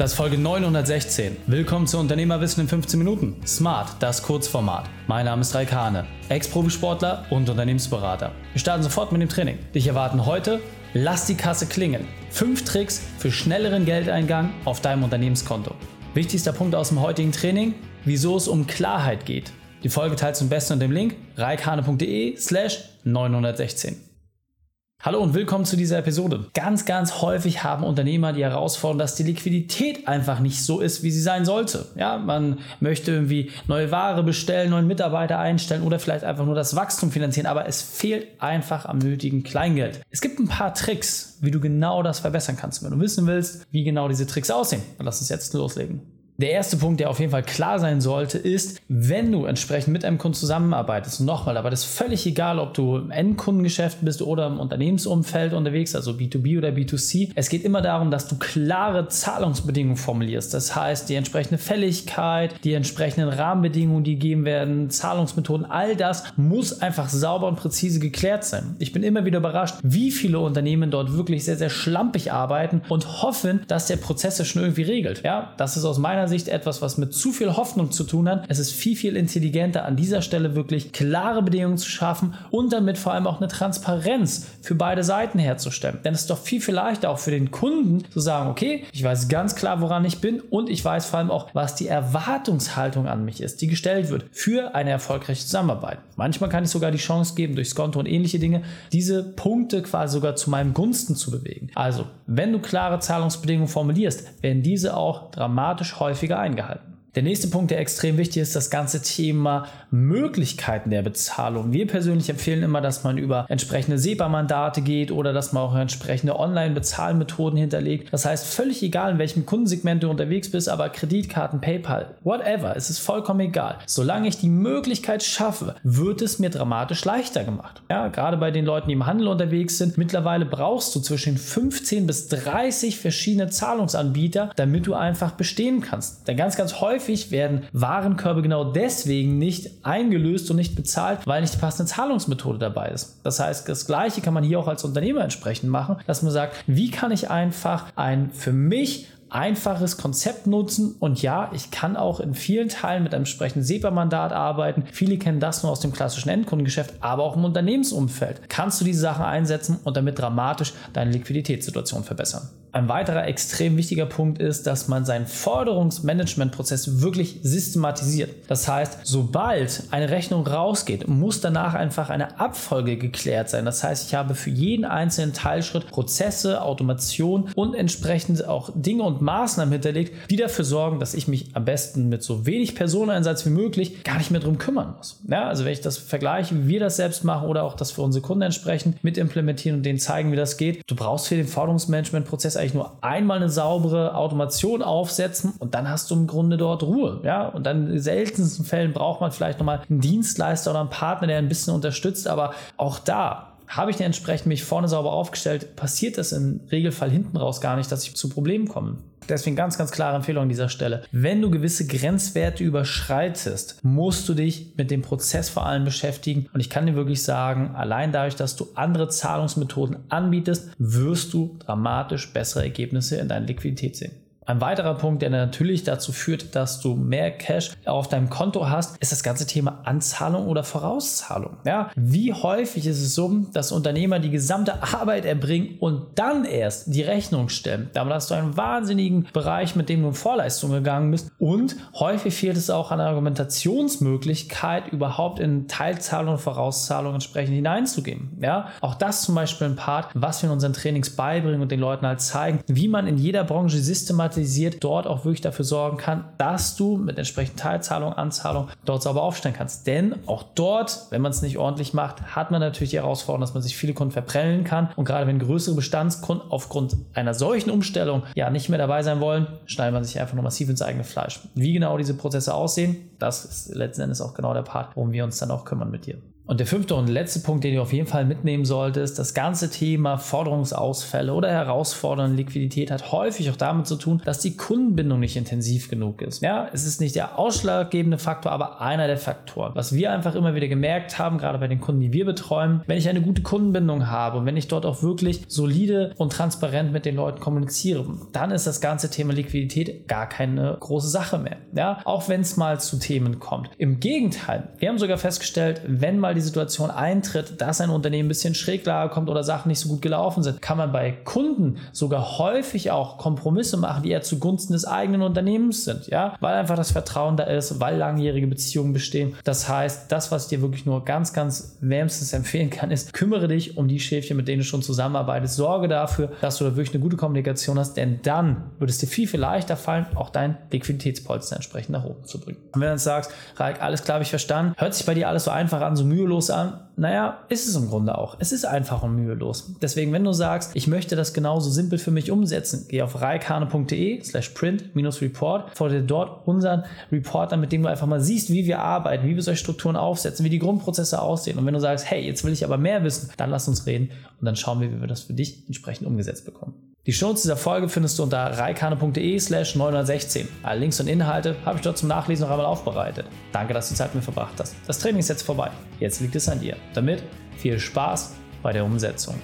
Das ist Folge 916. Willkommen zu Unternehmerwissen in 15 Minuten. Smart, das Kurzformat. Mein Name ist Raikane, Ex-Profisportler und Unternehmensberater. Wir starten sofort mit dem Training. Dich erwarten heute, lass die Kasse klingeln. Fünf Tricks für schnelleren Geldeingang auf deinem Unternehmenskonto. Wichtigster Punkt aus dem heutigen Training, wieso es um Klarheit geht. Die Folge teilst du am besten unter dem Link reikane.de slash 916. Hallo und willkommen zu dieser Episode. Ganz, ganz häufig haben Unternehmer die Herausforderung, dass die Liquidität einfach nicht so ist, wie sie sein sollte. Ja, man möchte irgendwie neue Ware bestellen, neuen Mitarbeiter einstellen oder vielleicht einfach nur das Wachstum finanzieren, aber es fehlt einfach am nötigen Kleingeld. Es gibt ein paar Tricks, wie du genau das verbessern kannst. Wenn du wissen willst, wie genau diese Tricks aussehen, dann lass uns jetzt loslegen. Der erste Punkt, der auf jeden Fall klar sein sollte, ist, wenn du entsprechend mit einem Kunden zusammenarbeitest, nochmal, aber das ist völlig egal, ob du im Endkundengeschäft bist oder im Unternehmensumfeld unterwegs, also B2B oder B2C. Es geht immer darum, dass du klare Zahlungsbedingungen formulierst. Das heißt, die entsprechende Fälligkeit, die entsprechenden Rahmenbedingungen, die gegeben werden, Zahlungsmethoden, all das muss einfach sauber und präzise geklärt sein. Ich bin immer wieder überrascht, wie viele Unternehmen dort wirklich sehr, sehr schlampig arbeiten und hoffen, dass der Prozess das schon irgendwie regelt. Ja, das ist aus meiner Sicht etwas, was mit zu viel Hoffnung zu tun hat. Es ist viel, viel intelligenter, an dieser Stelle wirklich klare Bedingungen zu schaffen und damit vor allem auch eine Transparenz für beide Seiten herzustellen. Denn es ist doch viel, viel leichter auch für den Kunden zu sagen, okay, ich weiß ganz klar, woran ich bin und ich weiß vor allem auch, was die Erwartungshaltung an mich ist, die gestellt wird für eine erfolgreiche Zusammenarbeit. Manchmal kann ich sogar die Chance geben, durchs Konto und ähnliche Dinge, diese Punkte quasi sogar zu meinem Gunsten zu bewegen. Also, wenn du klare Zahlungsbedingungen formulierst, werden diese auch dramatisch häufig häufiger eingehalten. Der nächste Punkt, der extrem wichtig ist, das ganze Thema Möglichkeiten der Bezahlung. Wir persönlich empfehlen immer, dass man über entsprechende SEPA-Mandate geht oder dass man auch entsprechende Online-Bezahlmethoden hinterlegt. Das heißt, völlig egal, in welchem Kundensegment du unterwegs bist, aber Kreditkarten, PayPal, whatever, es ist vollkommen egal. Solange ich die Möglichkeit schaffe, wird es mir dramatisch leichter gemacht. Ja, gerade bei den Leuten, die im Handel unterwegs sind, mittlerweile brauchst du zwischen 15 bis 30 verschiedene Zahlungsanbieter, damit du einfach bestehen kannst. Denn ganz, ganz häufig häufig werden Warenkörbe genau deswegen nicht eingelöst und nicht bezahlt, weil nicht die passende Zahlungsmethode dabei ist. Das heißt, das Gleiche kann man hier auch als Unternehmer entsprechend machen, dass man sagt, wie kann ich einfach ein für mich einfaches Konzept nutzen. Und ja, ich kann auch in vielen Teilen mit einem entsprechenden SEPA-Mandat arbeiten. Viele kennen das nur aus dem klassischen Endkundengeschäft, aber auch im Unternehmensumfeld. Kannst du diese Sachen einsetzen und damit dramatisch deine Liquiditätssituation verbessern. Ein weiterer extrem wichtiger Punkt ist, dass man seinen Forderungsmanagementprozess wirklich systematisiert. Das heißt, sobald eine Rechnung rausgeht, muss danach einfach eine Abfolge geklärt sein. Das heißt, ich habe für jeden einzelnen Teilschritt Prozesse, Automation und entsprechend auch Dinge und Maßnahmen hinterlegt, die dafür sorgen, dass ich mich am besten mit so wenig Personeneinsatz wie möglich gar nicht mehr drum kümmern muss. Ja, also wenn ich das vergleiche, wie wir das selbst machen oder auch das für unsere Kunden entsprechend mit implementieren und denen zeigen, wie das geht, du brauchst für den Forderungsmanagementprozess eigentlich nur einmal eine saubere Automation aufsetzen und dann hast du im Grunde dort Ruhe. Ja, und dann in seltensten Fällen braucht man vielleicht nochmal einen Dienstleister oder einen Partner, der ein bisschen unterstützt, aber auch da habe ich denn entsprechend mich vorne sauber aufgestellt, passiert das im Regelfall hinten raus gar nicht, dass ich zu Problemen komme. Deswegen ganz, ganz klare Empfehlung an dieser Stelle. Wenn du gewisse Grenzwerte überschreitest, musst du dich mit dem Prozess vor allem beschäftigen. Und ich kann dir wirklich sagen, allein dadurch, dass du andere Zahlungsmethoden anbietest, wirst du dramatisch bessere Ergebnisse in deiner Liquidität sehen. Ein weiterer Punkt, der natürlich dazu führt, dass du mehr Cash auf deinem Konto hast, ist das ganze Thema Anzahlung oder Vorauszahlung. Ja, wie häufig ist es so, dass Unternehmer die gesamte Arbeit erbringen und dann erst die Rechnung stellen? Damit hast du einen wahnsinnigen Bereich, mit dem du in Vorleistung gegangen bist. Und häufig fehlt es auch an der Argumentationsmöglichkeit, überhaupt in Teilzahlung und Vorauszahlung entsprechend hineinzugehen. Ja, auch das zum Beispiel ein Part, was wir in unseren Trainings beibringen und den Leuten halt zeigen, wie man in jeder Branche systematisiert automatisiert dort auch wirklich dafür sorgen kann, dass du mit entsprechenden Teilzahlung, Anzahlung dort sauber aufstellen kannst. Denn auch dort, wenn man es nicht ordentlich macht, hat man natürlich die Herausforderung, dass man sich viele Kunden verprellen kann. Und gerade wenn größere Bestandskunden aufgrund einer solchen Umstellung ja nicht mehr dabei sein wollen, schneidet man sich einfach nur massiv ins eigene Fleisch. Wie genau diese Prozesse aussehen, das ist letzten Endes auch genau der Part, worum wir uns dann auch kümmern mit dir. Und der fünfte und letzte Punkt, den du auf jeden Fall mitnehmen solltest, das ganze Thema Forderungsausfälle oder herausfordernde Liquidität hat häufig auch damit zu tun, dass die Kundenbindung nicht intensiv genug ist. Ja, es ist nicht der ausschlaggebende Faktor, aber einer der Faktoren. Was wir einfach immer wieder gemerkt haben, gerade bei den Kunden, die wir betreuen, wenn ich eine gute Kundenbindung habe und wenn ich dort auch wirklich solide und transparent mit den Leuten kommuniziere, dann ist das ganze Thema Liquidität gar keine große Sache mehr. Ja, auch wenn es mal zu Themen kommt. Im Gegenteil, wir haben sogar festgestellt, wenn mal die die Situation eintritt, dass ein Unternehmen ein bisschen Schräglage kommt oder Sachen nicht so gut gelaufen sind, kann man bei Kunden sogar häufig auch Kompromisse machen, die eher zugunsten des eigenen Unternehmens sind, ja, weil einfach das Vertrauen da ist, weil langjährige Beziehungen bestehen. Das heißt, das, was ich dir wirklich nur ganz, ganz wärmstens empfehlen kann, ist, kümmere dich um die Schäfchen, mit denen du schon zusammenarbeitest. Sorge dafür, dass du da wirklich eine gute Kommunikation hast, denn dann wird es dir viel, viel leichter fallen, auch dein Liquiditätspolster entsprechend nach oben zu bringen. Und wenn du dann sagst, Raik, alles klar, habe ich verstanden, hört sich bei dir alles so einfach an, so mühelos mühelos an? Naja, ist es im Grunde auch. Es ist einfach und mühelos. Deswegen, wenn du sagst, ich möchte das genauso simpel für mich umsetzen, geh auf reikane.de slash print-report, fordere dort unseren Reporter, mit dem du einfach mal siehst, wie wir arbeiten, wie wir solche Strukturen aufsetzen, wie die Grundprozesse aussehen. Und wenn du sagst, hey, jetzt will ich aber mehr wissen, dann lass uns reden und dann schauen wir, wie wir das für dich entsprechend umgesetzt bekommen. Die Shownotes dieser Folge findest du unter reikane.de slash 916. Alle Links und Inhalte habe ich dort zum Nachlesen noch einmal aufbereitet. Danke, dass du Zeit mit mir verbracht hast. Das Training ist jetzt vorbei. Jetzt liegt es an dir. Damit viel Spaß bei der Umsetzung.